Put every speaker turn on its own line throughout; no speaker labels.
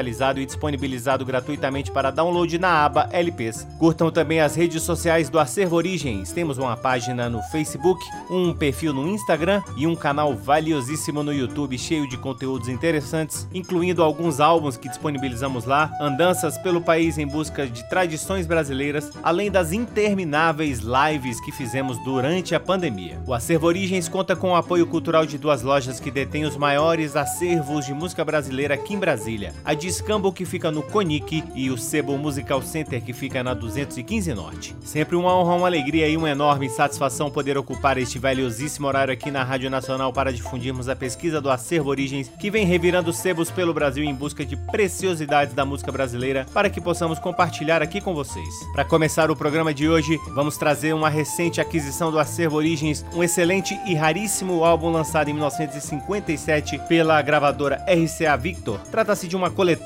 digitalizado e disponibilizado gratuitamente para download na aba LPs. Curtam também as redes sociais do Acervo Origens. Temos uma página no Facebook, um perfil no Instagram e um canal valiosíssimo no YouTube cheio de conteúdos interessantes, incluindo alguns álbuns que disponibilizamos lá, andanças pelo país em busca de tradições brasileiras, além das intermináveis lives que fizemos durante a pandemia. O Acervo Origens conta com o apoio cultural de duas lojas que detêm os maiores acervos de música brasileira aqui em Brasília a Discambo que fica no Conic e o Sebo Musical Center que fica na 215 Norte. Sempre uma honra, uma alegria e uma enorme satisfação poder ocupar este valiosíssimo horário aqui na Rádio Nacional para difundirmos a pesquisa do Acervo Origens que vem revirando sebos pelo Brasil em busca de preciosidades da música brasileira para que possamos compartilhar aqui com vocês. Para começar o programa de hoje, vamos trazer uma recente aquisição do Acervo Origens, um excelente e raríssimo álbum lançado em 1957 pela gravadora RCA Victor. Trata-se de uma coletânea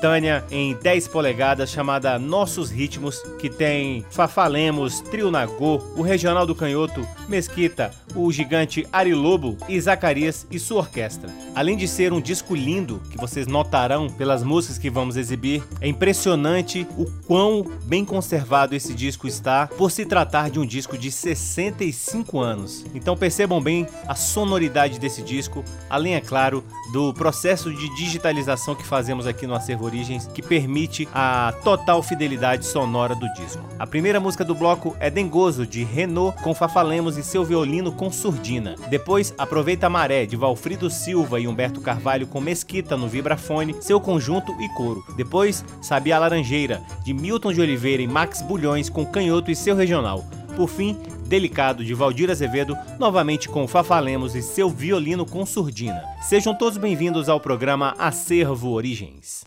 em 10 polegadas chamada Nossos Ritmos, que tem Fafalemos, Trio Nagô, o Regional do Canhoto, Mesquita, o gigante Ari Lobo e Zacarias e sua orquestra. Além de ser um disco lindo, que vocês notarão pelas músicas que vamos exibir, é impressionante o quão bem conservado esse disco está, por se tratar de um disco de 65 anos. Então percebam bem a sonoridade desse disco, além, é claro, do processo de digitalização que fazemos aqui no Acervo Origens, que permite a total fidelidade sonora do disco. A primeira música do bloco é Dengoso, de Renault, com Fafalemos e seu violino com surdina. Depois, Aproveita a Maré, de Valfrido Silva e Humberto Carvalho com Mesquita no vibrafone, seu conjunto e coro. Depois, Sabia Laranjeira, de Milton de Oliveira e Max Bulhões com Canhoto e seu regional. Por fim, Delicado de Valdir Azevedo, novamente com Fafalemos e seu violino com surdina. Sejam todos bem-vindos ao programa Acervo Origens.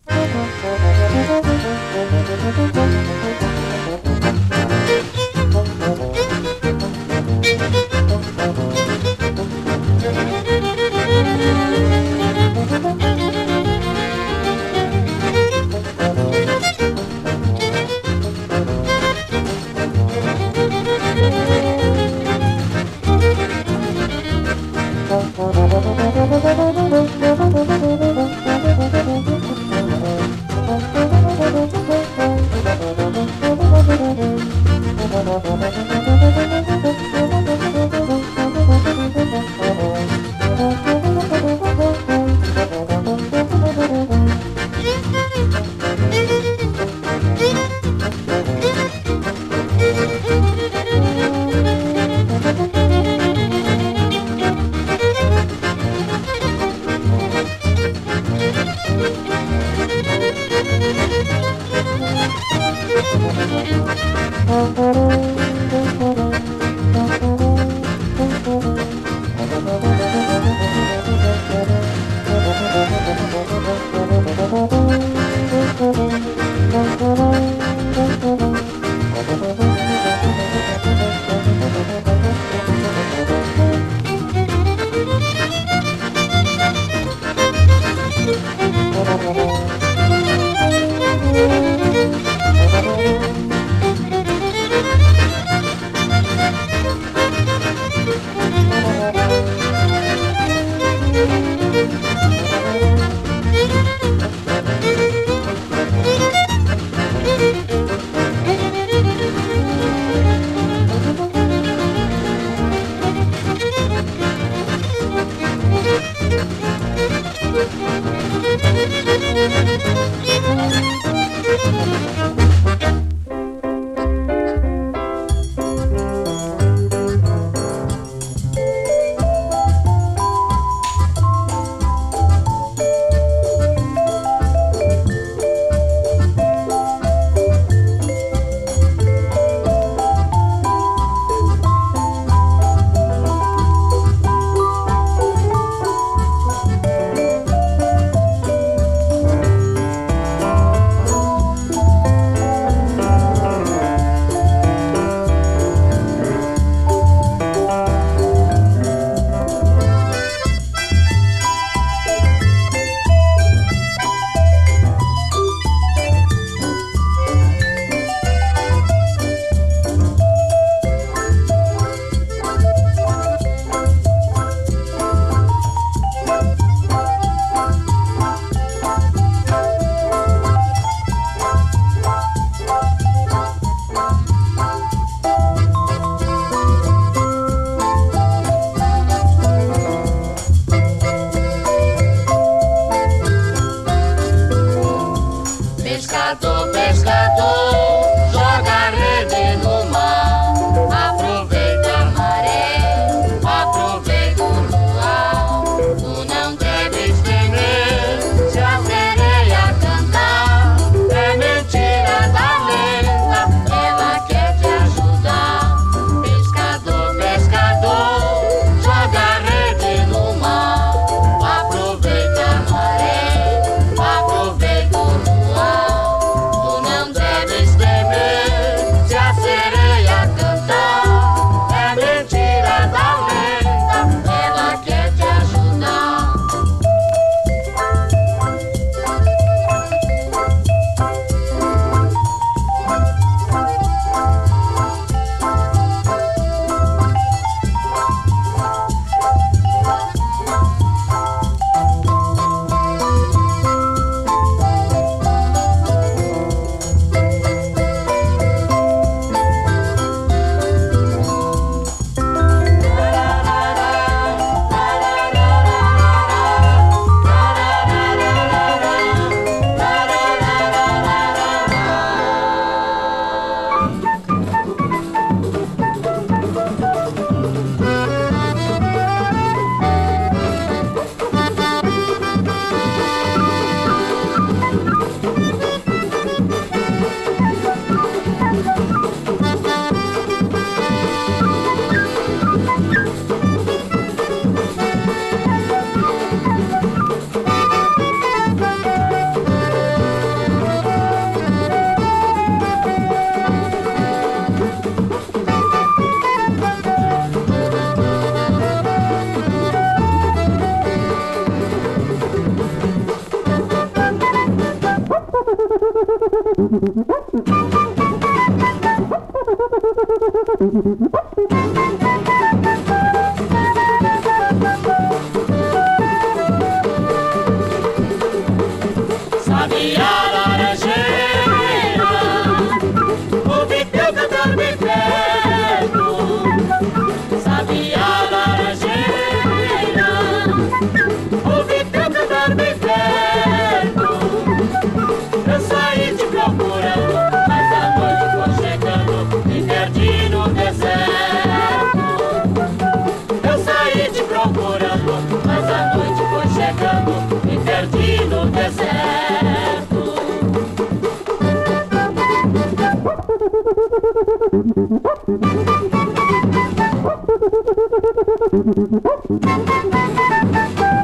Thank you.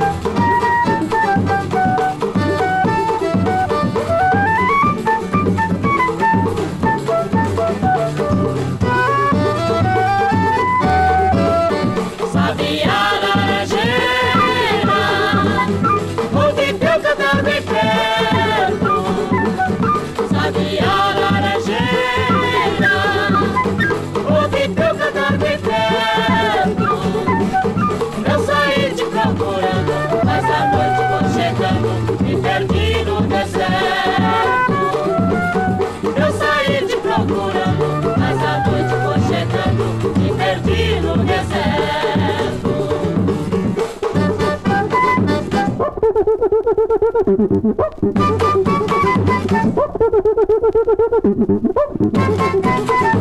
Thank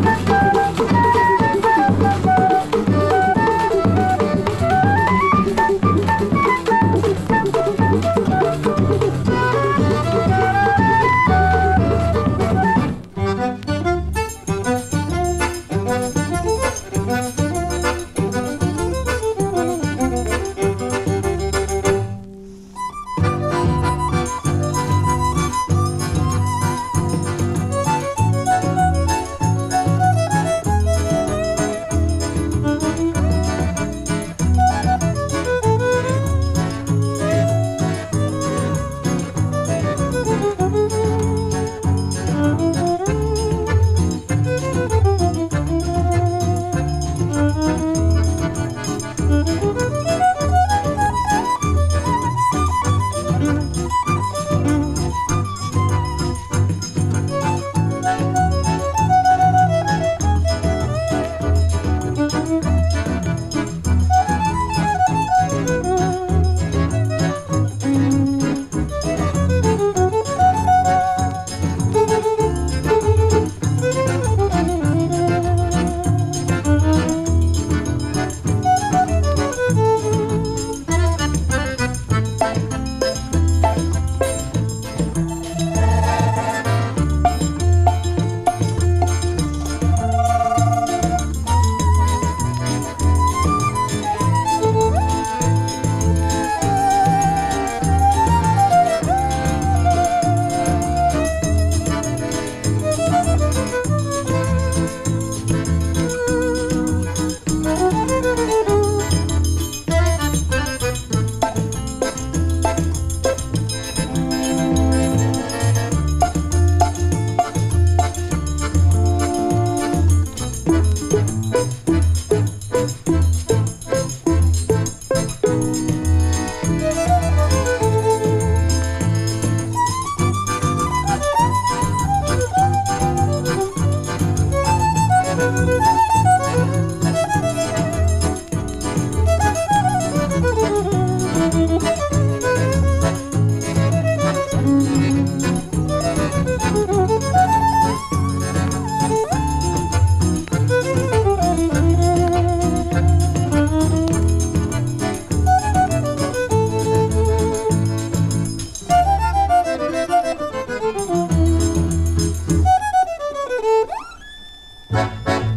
you.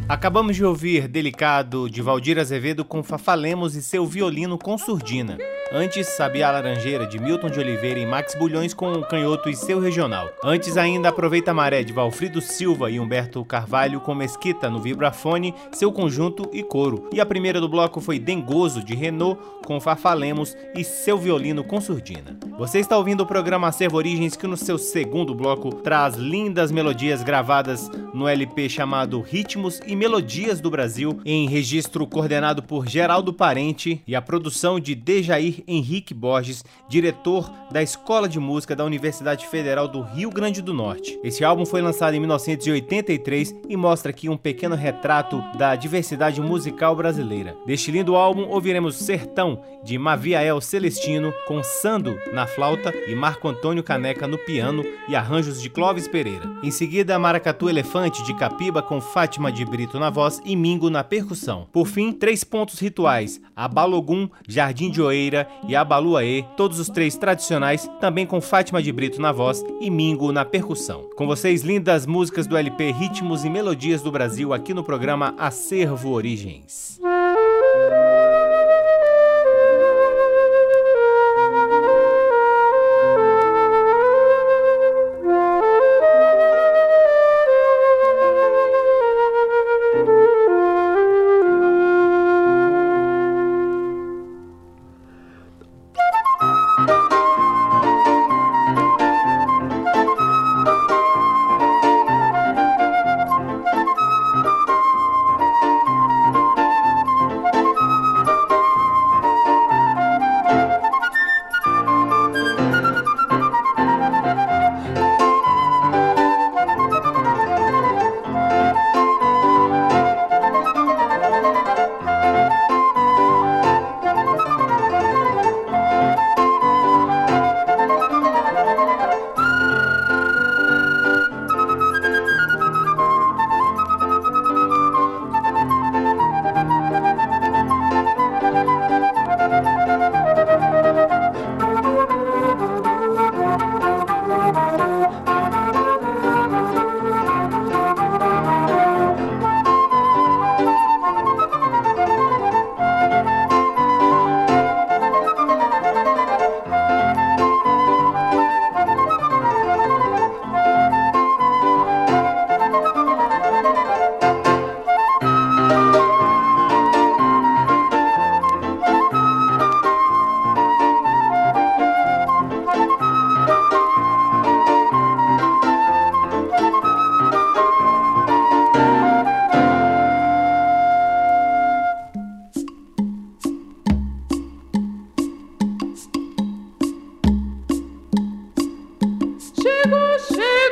Acabamos de ouvir Delicado de Valdir Azevedo com Fafalemos e seu violino com surdina. Antes, Sabia Laranjeira de Milton de Oliveira e Max Bulhões com o Canhoto e seu regional. Antes ainda, Aproveita Maré de Valfrido Silva e Humberto Carvalho com Mesquita no vibrafone, seu conjunto e coro. E a primeira do bloco foi Dengoso de Renault com Fafalemos e seu violino com surdina. Você está ouvindo o programa Acervo Origens que no seu segundo bloco traz lindas melodias gravadas no LP chamado Ritmos e Melodias do Brasil, em registro coordenado por Geraldo Parente e a produção de Dejair Henrique Borges, diretor da Escola de Música da Universidade Federal do Rio Grande do Norte. Esse álbum foi lançado em 1983 e mostra aqui um pequeno retrato da diversidade musical brasileira. Deste lindo álbum, ouviremos Sertão, de Maviael Celestino, com Sando na flauta e Marco Antônio Caneca no piano e arranjos de Clóvis Pereira. Em seguida, Maracatu Elefante, de Capiba, com Fátima de Brito na voz e Mingo na percussão. Por fim, três pontos rituais, Abalogum, Jardim de Oeira e Abaluaê, todos os três tradicionais, também com Fátima de Brito na voz e Mingo na percussão. Com vocês, lindas músicas do LP Ritmos e Melodias do Brasil aqui no programa Acervo Origens. chego, chego.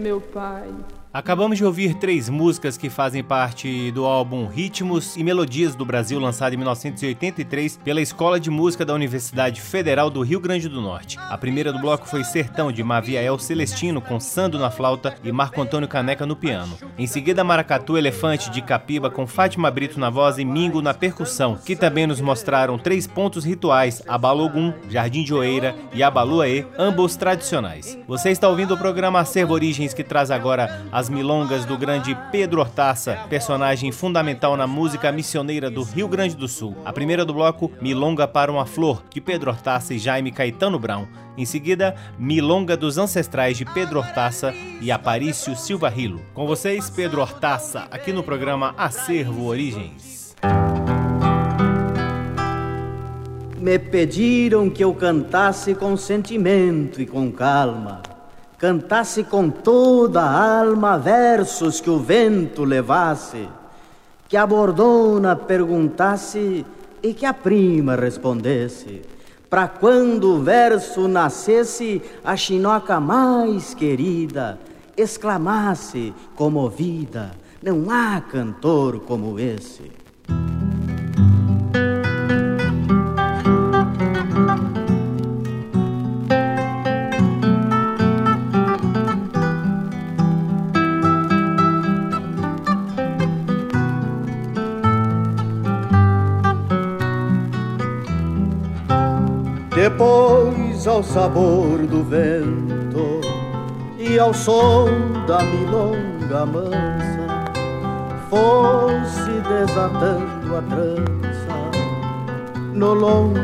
Meu Pai.
Acabamos de ouvir três músicas que fazem parte do álbum Ritmos e Melodias do Brasil, lançado em 1983 pela Escola de Música da Universidade Federal do Rio Grande do Norte. A primeira do bloco foi Sertão, de Maviael Celestino, com Sando na flauta e Marco Antônio Caneca no piano. Em seguida, Maracatu Elefante, de Capiba, com Fátima Brito na voz e Mingo na percussão, que também nos mostraram três pontos rituais, Abalogum, Jardim de Oeira e Abaluaê, ambos tradicionais. Você está ouvindo o programa Acervo Origens, que traz agora a as milongas do grande Pedro Hortaça, personagem fundamental na música missioneira do Rio Grande do Sul. A primeira do bloco, Milonga para uma Flor, de Pedro Hortaça e Jaime Caetano Brown. Em seguida, Milonga dos Ancestrais de Pedro Hortaça e Aparício Silva Rilo. Com vocês, Pedro Hortaça, aqui no programa Acervo Origens.
me pediram que eu cantasse com sentimento e com calma, cantasse com toda a alma versos que o vento levasse, que a bordona perguntasse e que a prima respondesse, para quando o verso nascesse, a chinoca mais querida exclamasse comovida: Não há cantor como esse. Sabor do vento e ao som da milonga mansa fosse desatando a trança no longo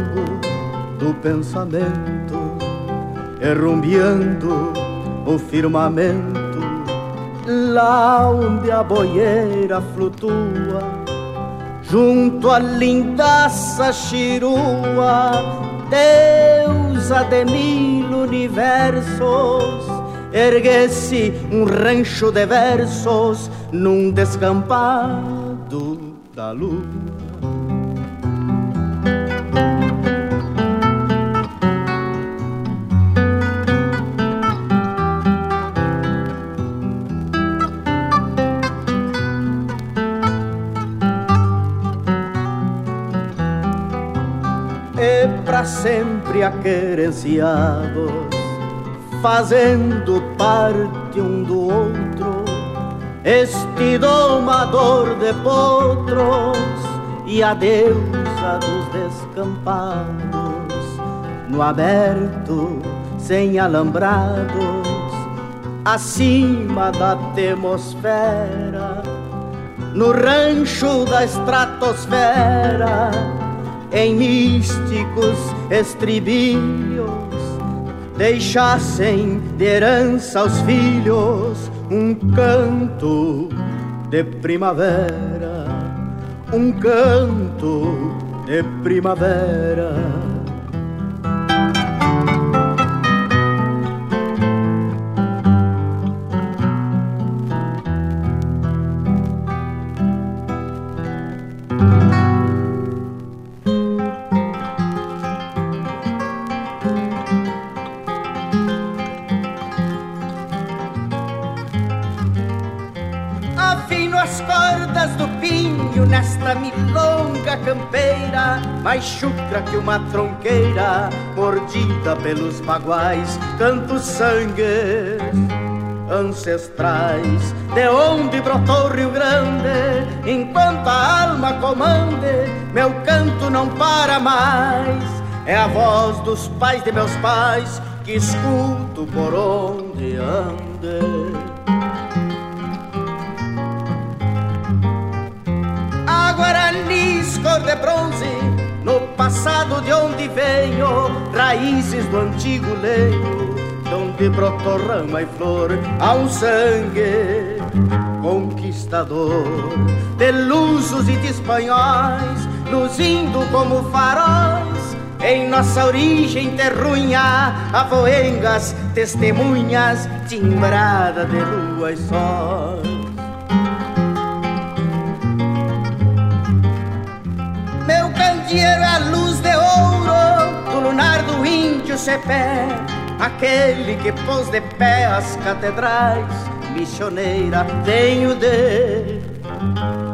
do pensamento, errumbiando o firmamento. Lá onde a boieira flutua junto à lindaça chirua deusa de mil universos, ergue-se um rancho de versos num descampado da lua. sempre aquerenciados, fazendo parte um do outro, este domador de potros e a deusa dos descampados, no aberto, sem alambrados, acima da atmosfera, no rancho da estratosfera em místicos estribilhos deixassem de herança aos filhos um canto de primavera, um canto de primavera. Chucra que uma tronqueira, mordida pelos baguais, tantos sangues ancestrais, de onde brotou Rio Grande, enquanto a alma comande, meu canto não para mais. É a voz dos pais de meus pais que escuto por onde ande. A Guaranis cor de bronze no passado de onde venho, raízes do antigo leio, onde brotou rama e flor, há um sangue conquistador, de lusos e de espanhóis, luzindo como faróis, em nossa origem terrunha, avoengas, testemunhas, timbrada de lua e sol. Candeeiro é a luz de ouro do lunar do índio Cepé, aquele que pôs de pé as catedrais, missioneira, tenho de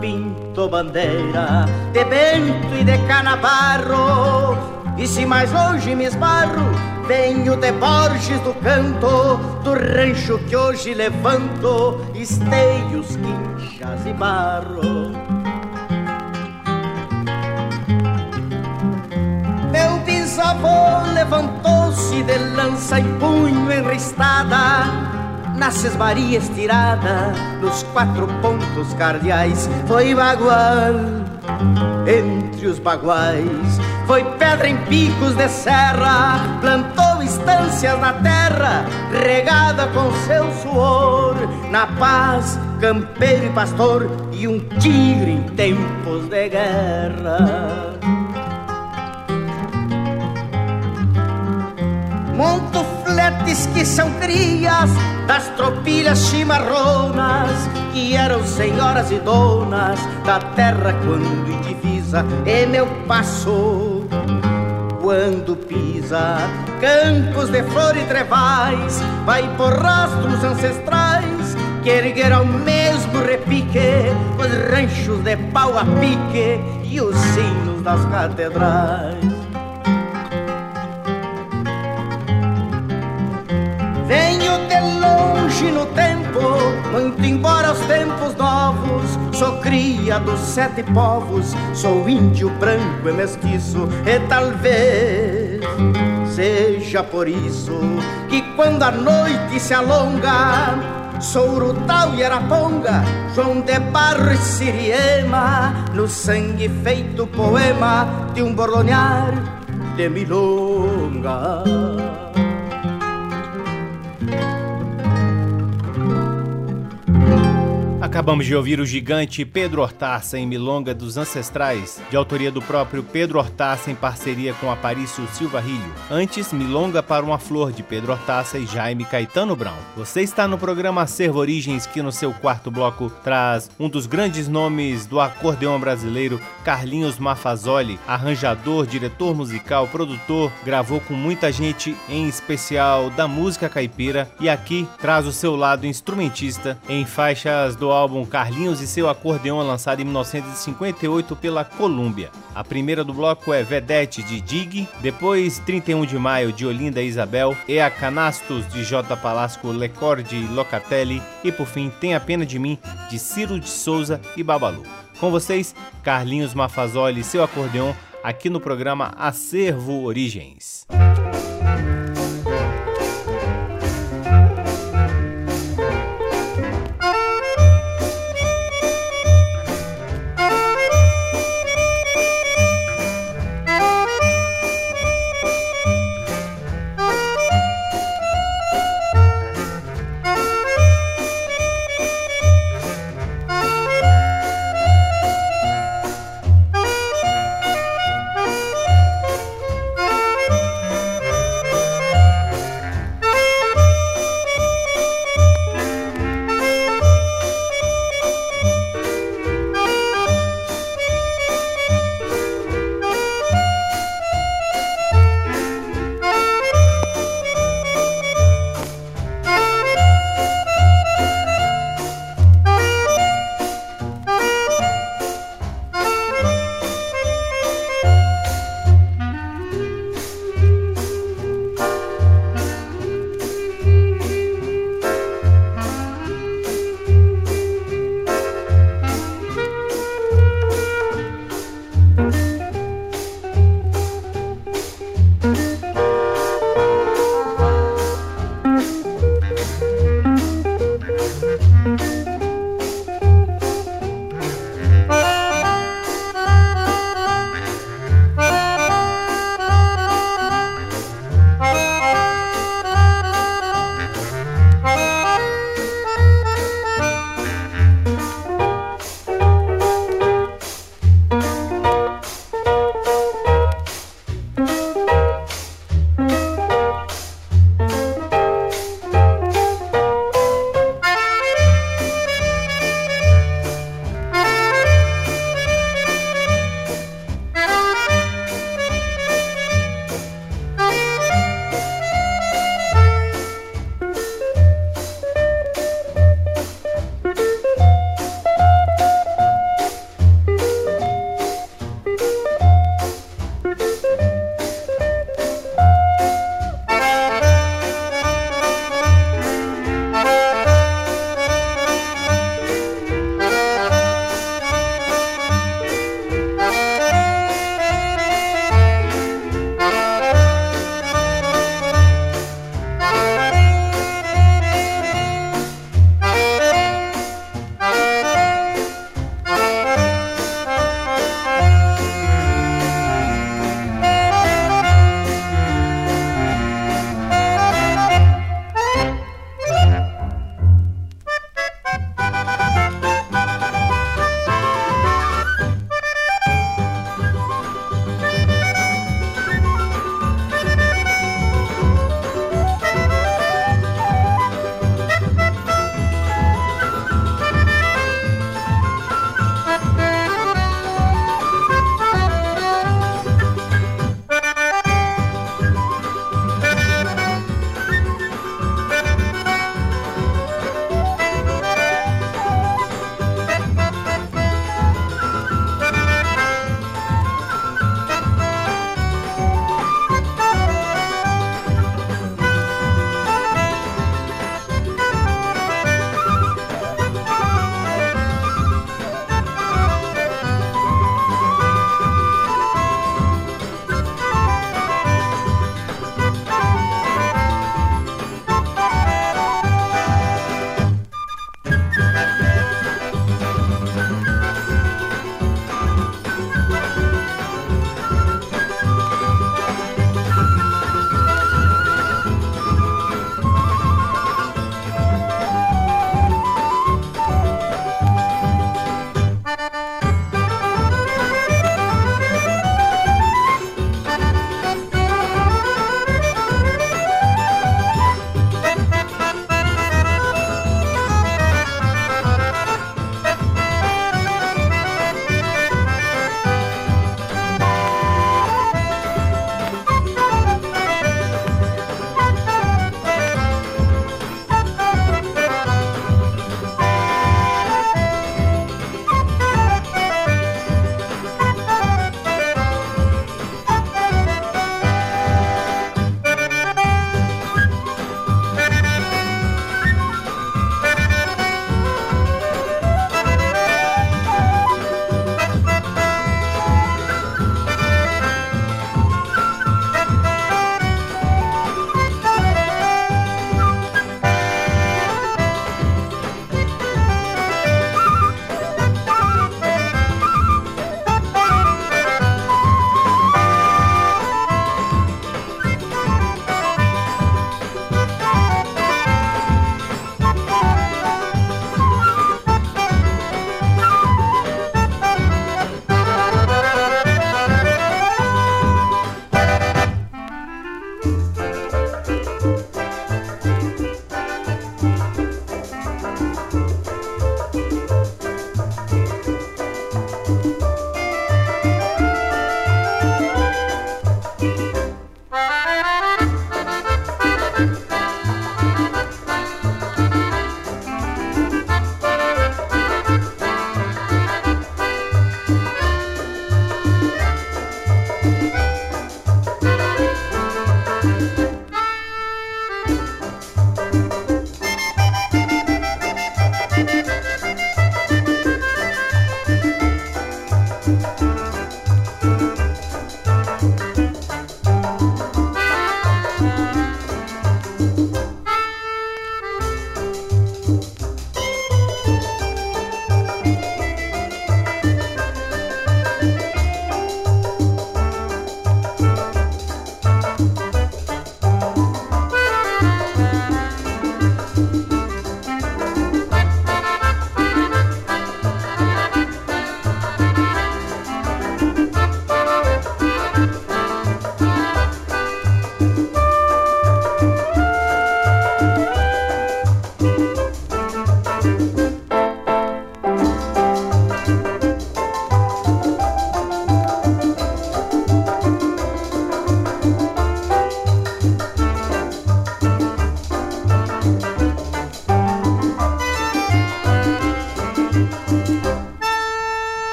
Pinto Bandeira, de Bento e de Canabarro, e se mais longe me esbarro, venho de Borges do Canto, do rancho que hoje levanto, esteios, quinchas e barro. Bisavô levantou-se de lança em punho enristada nas esmaria estirada nos quatro pontos cardeais. Foi bagual entre os baguais foi pedra em picos de serra plantou estâncias na terra regada com seu suor. Na paz campeiro e pastor e um tigre em tempos de guerra gentes que são crias das tropilhas chimarronas, que eram senhoras e donas da terra quando indivisa, e meu passo quando pisa campos de flor e trevais, vai por rastros ancestrais que ergueram mesmo repique os ranchos de pau a pique e os sinos das catedrais. Venho de longe no tempo, muito embora os tempos novos. Sou cria dos sete povos, sou índio branco e mestiço, e talvez seja por isso que quando a noite se alonga, sou Urutau e Araponga, João de Barro e Siriema, no sangue feito poema de um borlonhar de milonga.
Acabamos de ouvir o gigante Pedro Hortaça em Milonga dos Ancestrais, de autoria do próprio Pedro Hortaça em parceria com Aparício Silva Rilho. Antes, Milonga para uma Flor de Pedro Hortaça e Jaime Caetano Brown. Você está no programa Acervo Origens, que no seu quarto bloco traz um dos grandes nomes do acordeão brasileiro, Carlinhos Mafazoli, arranjador, diretor musical, produtor, gravou com muita gente, em especial da música caipira, e aqui traz o seu lado instrumentista em faixas do álbum Carlinhos e seu acordeão lançado em 1958 pela Columbia. A primeira do bloco é Vedete de Dig, depois 31 de maio de Olinda e Isabel, a Canastos de J. Palasco, Lecorde e Locatelli e por fim Tem a Pena de Mim de Ciro de Souza e Babalu. Com vocês, Carlinhos Mafazoli e seu acordeão aqui no programa Acervo Origens.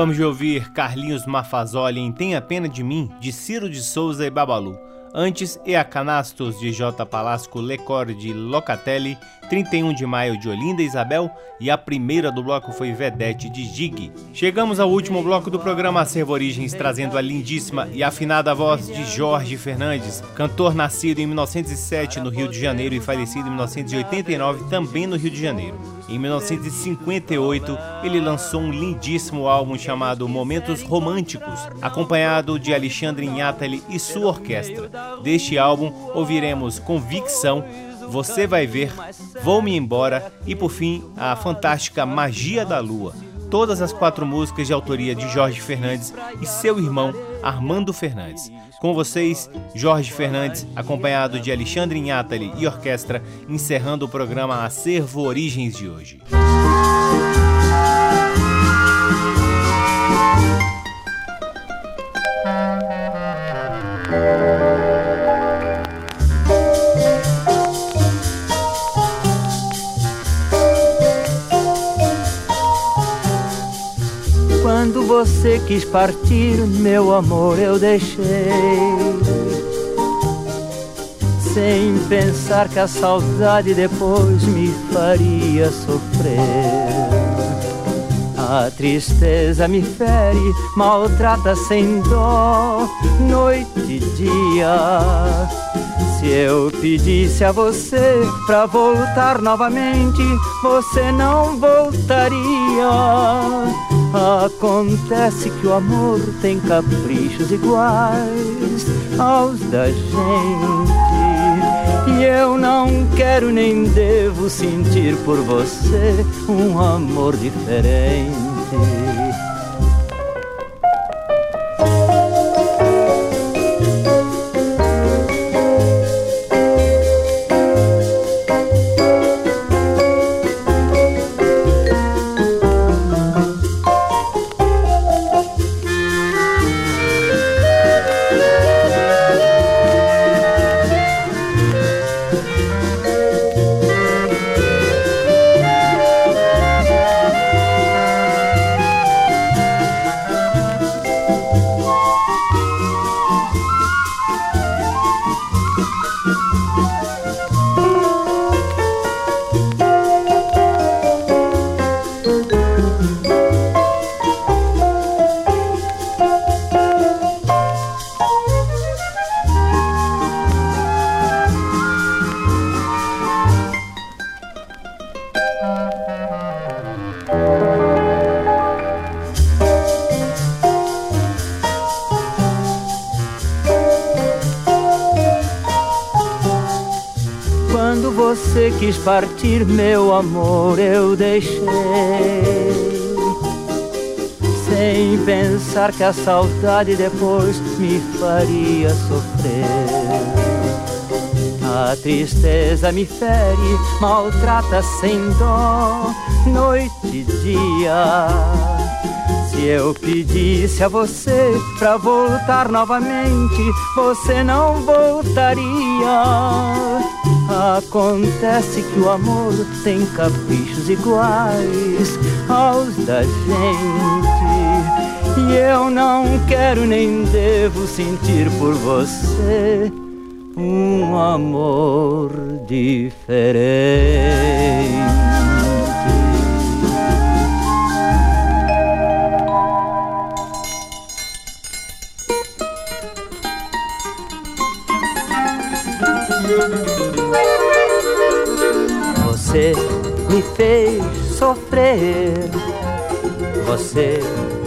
Acabamos de ouvir Carlinhos Mafazoli em Tenha Pena de Mim, de Ciro de Souza e Babalu. Antes, E a Canastos, de J. Palasco Lecor de Locatelli, 31 de maio de Olinda Isabel e a primeira do bloco foi Vedete de Gig. Chegamos ao último bloco do programa Acervo Origens, trazendo a lindíssima e afinada voz de Jorge Fernandes, cantor nascido em 1907 no Rio de Janeiro e falecido em 1989 também no Rio de Janeiro. Em 1958, ele lançou um lindíssimo álbum chamado Momentos Românticos, acompanhado de Alexandre Inhatali e sua orquestra. Deste álbum, ouviremos Convicção, Você Vai Ver, Vou-me Embora e, por fim, a fantástica Magia da Lua. Todas as quatro músicas de autoria de Jorge Fernandes e seu irmão Armando Fernandes. Com vocês, Jorge Fernandes, acompanhado de Alexandre Inhatali e orquestra, encerrando o programa Acervo Origens de hoje.
Você quis partir, meu amor, eu deixei sem pensar que a saudade depois me faria sofrer. A tristeza me fere, maltrata sem dó, noite e dia. Se eu pedisse a você pra voltar novamente, você não voltaria. Acontece que o amor tem caprichos iguais aos da gente. E eu não quero nem devo sentir por você um amor diferente. Partir, meu amor, eu deixei. Sem pensar que a saudade depois me faria sofrer. A tristeza me fere, maltrata sem dó, noite e dia. Se eu pedisse a você pra voltar novamente, você não voltaria. Acontece que o amor tem caprichos iguais aos da gente. E eu não quero nem devo sentir por você um amor diferente. Fez sofrer, você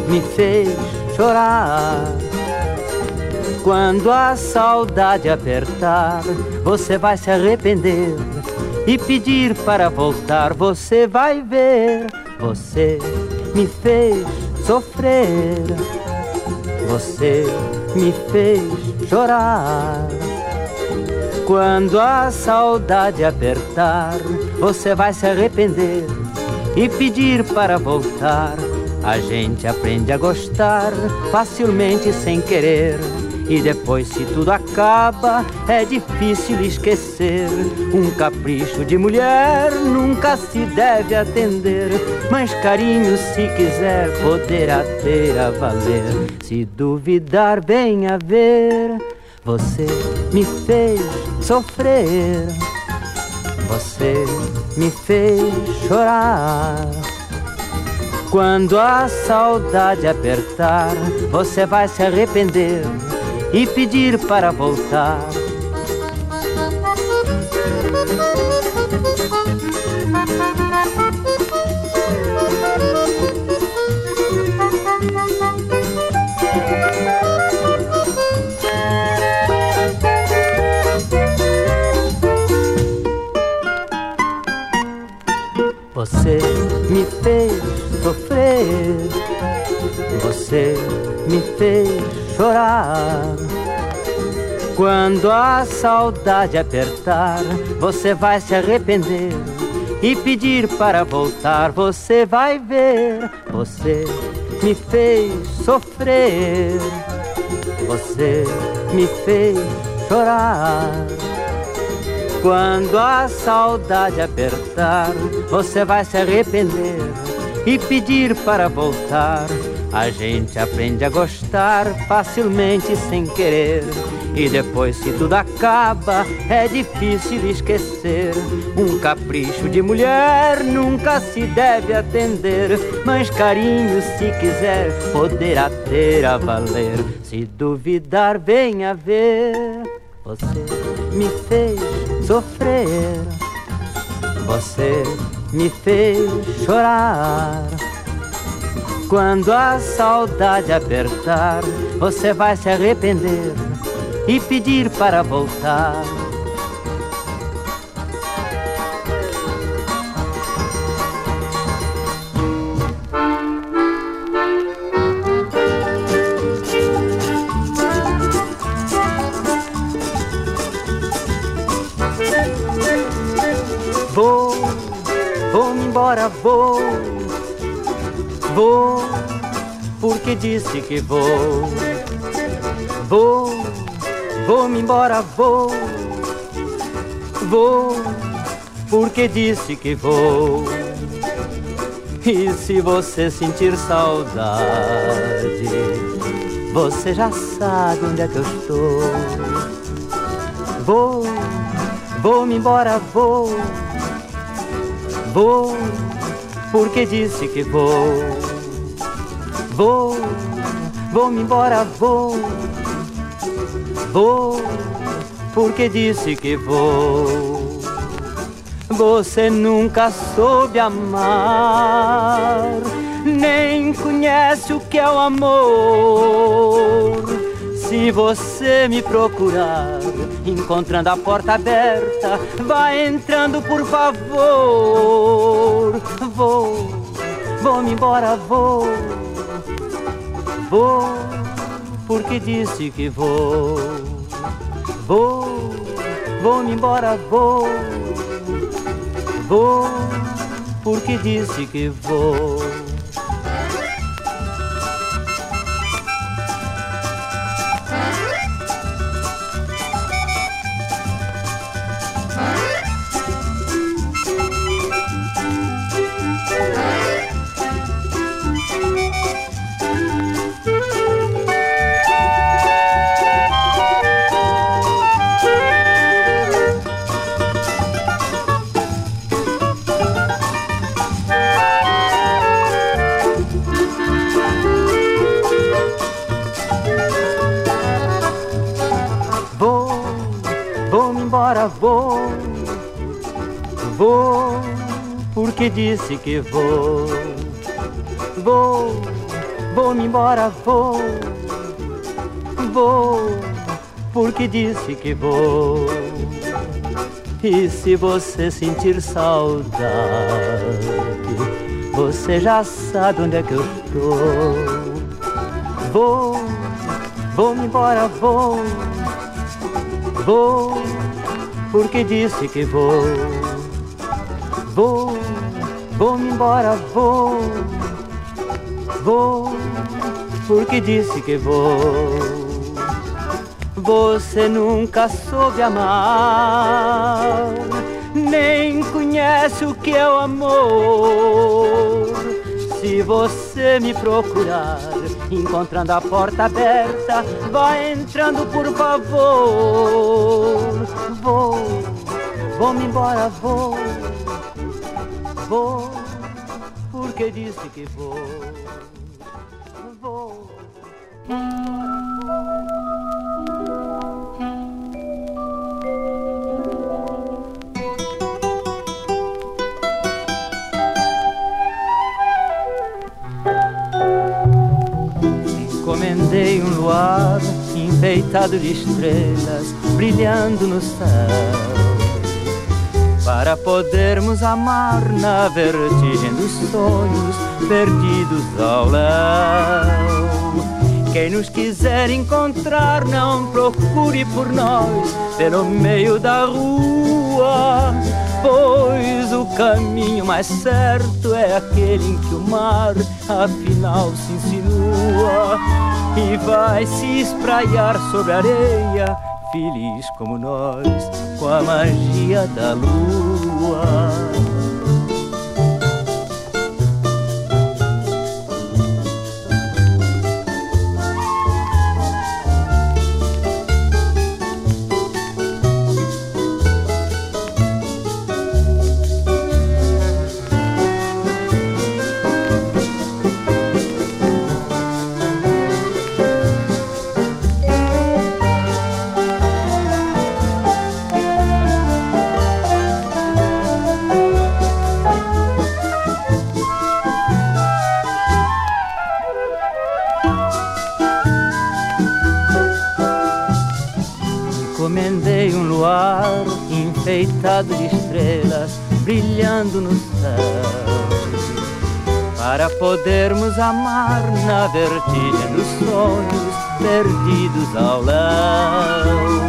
me fez chorar. Quando a saudade apertar, você vai se arrepender e pedir para voltar. Você vai ver, você me fez sofrer, você me fez chorar. Quando a saudade apertar, você vai se arrepender e pedir para voltar. A gente aprende a gostar facilmente sem querer. E depois, se tudo acaba, é difícil esquecer. Um capricho de mulher nunca se deve atender. Mas carinho, se quiser, poderá ter a valer. Se duvidar, venha ver. Você me fez sofrer. Você me fez chorar. Quando a saudade apertar, você vai se arrepender e pedir para voltar. Você me fez sofrer, você me fez chorar. Quando a saudade apertar, você vai se arrepender e pedir para voltar. Você vai ver, você me fez sofrer, você me fez chorar. Quando a saudade apertar, você vai se arrepender e pedir para voltar. A gente aprende a gostar facilmente sem querer. E depois, se tudo acaba, é difícil esquecer. Um capricho de mulher nunca se deve atender. Mas carinho, se quiser, poderá ter a valer. Se duvidar, venha ver. Você me fez sofrer. Você me fez chorar. Quando a saudade apertar, você vai se arrepender e pedir para voltar. Vou, embora, vou, vou, porque disse que vou. Vou, vou-me embora, vou, vou, porque disse que vou. E se você sentir saudade, você já sabe onde é que eu estou. Vou, vou-me embora, vou, vou, porque disse que vou. Vou, vou-me embora, vou Vou, porque disse que vou. Você nunca soube amar, nem conhece o que é o amor. Se você me procurar, encontrando a porta aberta, vai entrando, por favor. Vou, vou-me embora, vou, vou, porque disse que vou. Vou, vou-me embora, vou, vou, porque disse que vou. Que vou. Vou, vou-me embora, vou. Vou, porque disse que vou. E se você sentir saudade, você já sabe onde é que eu estou. Vou, vou-me embora, vou. Vou, porque disse que vou. Vou Vou-me embora, vou, vou, porque disse que vou. Você nunca soube amar, nem conhece o que é o amor. Se você me procurar, encontrando a porta aberta, vai entrando, por favor. Vou, vou-me embora, vou Vou, porque disse que vou. Vou. Encomendei um luar enfeitado de estrelas brilhando no céu para podermos amar na vertigem dos sonhos perdidos ao léu. Quem nos quiser encontrar, não procure por nós pelo meio da rua, pois o caminho mais certo é aquele em que o mar afinal se insinua e vai se espraiar sobre a areia feliz como nós, com a magia da lua. Podermos amar na vertigem dos sonhos perdidos ao léu.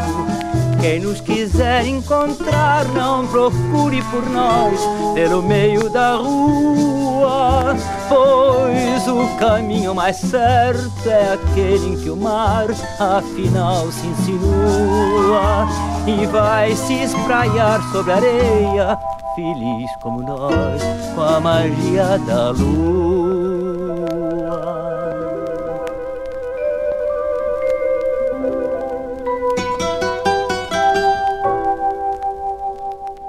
Quem nos quiser encontrar, não procure por nós pelo meio da rua, pois o caminho mais certo é aquele em que o mar afinal se insinua e vai se espraiar sobre a areia, feliz como nós, com a magia da lua.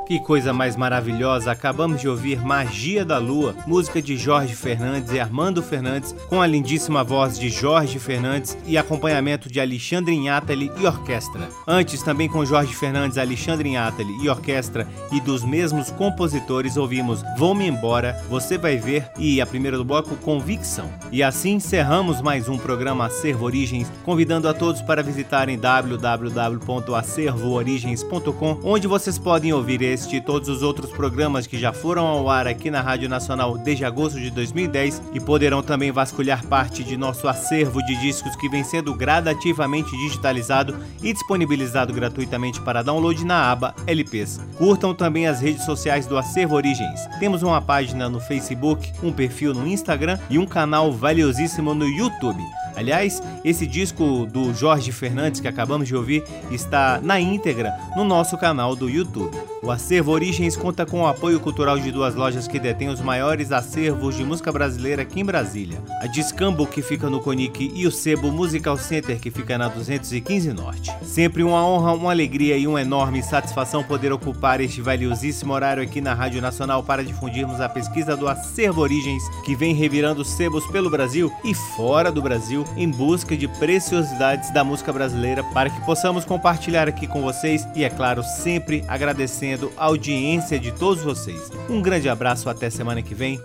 Que coisa mais maravilhosa! Acabamos de ouvir Magia da Lua, música de Jorge Fernandes e Armando Fernandes, com a lindíssima voz de Jorge Fernandes e acompanhamento de Alexandre Inhatali e orquestra. Antes, também com Jorge Fernandes, Alexandre Inhatali e orquestra e dos mesmos compositores, ouvimos Vou-me Embora, Você Vai Ver e a primeira do bloco, Convicção. E assim encerramos mais um programa Acervo Origens, convidando a todos para visitarem www.acervoorigens.com, onde vocês podem ouvir este e todos os outros programas que já foram ao ar aqui na Rádio Nacional desde agosto de 2010 e poderão também vasculhar parte de nosso acervo de discos que vem sendo gradativamente digitalizado e disponibilizado gratuitamente para download na aba LPs. Curtam também as redes sociais do Acervo Origens. Temos uma página no Facebook, um perfil no Instagram e um canal valiosíssimo no YouTube. Aliás, esse disco do Jorge Fernandes que acabamos de ouvir está na íntegra no nosso canal do YouTube. O Acervo Origens conta com o apoio cultural de duas lojas que detêm os maiores acervos de música brasileira aqui em Brasília. A Discambo, que fica no Conic, e o Sebo Musical Center, que fica na 215 Norte. Sempre uma honra, uma alegria e uma enorme satisfação poder ocupar este valiosíssimo horário aqui na Rádio Nacional para difundirmos a pesquisa do Acervo Origens, que vem revirando sebos pelo Brasil e fora do Brasil em busca de preciosidades da música brasileira para que possamos compartilhar aqui com vocês e, é claro, sempre agradecendo agradecendo a audiência de todos vocês. Um grande abraço, até semana que vem.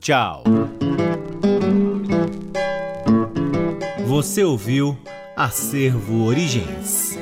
Tchau. Você ouviu Acervo Origens.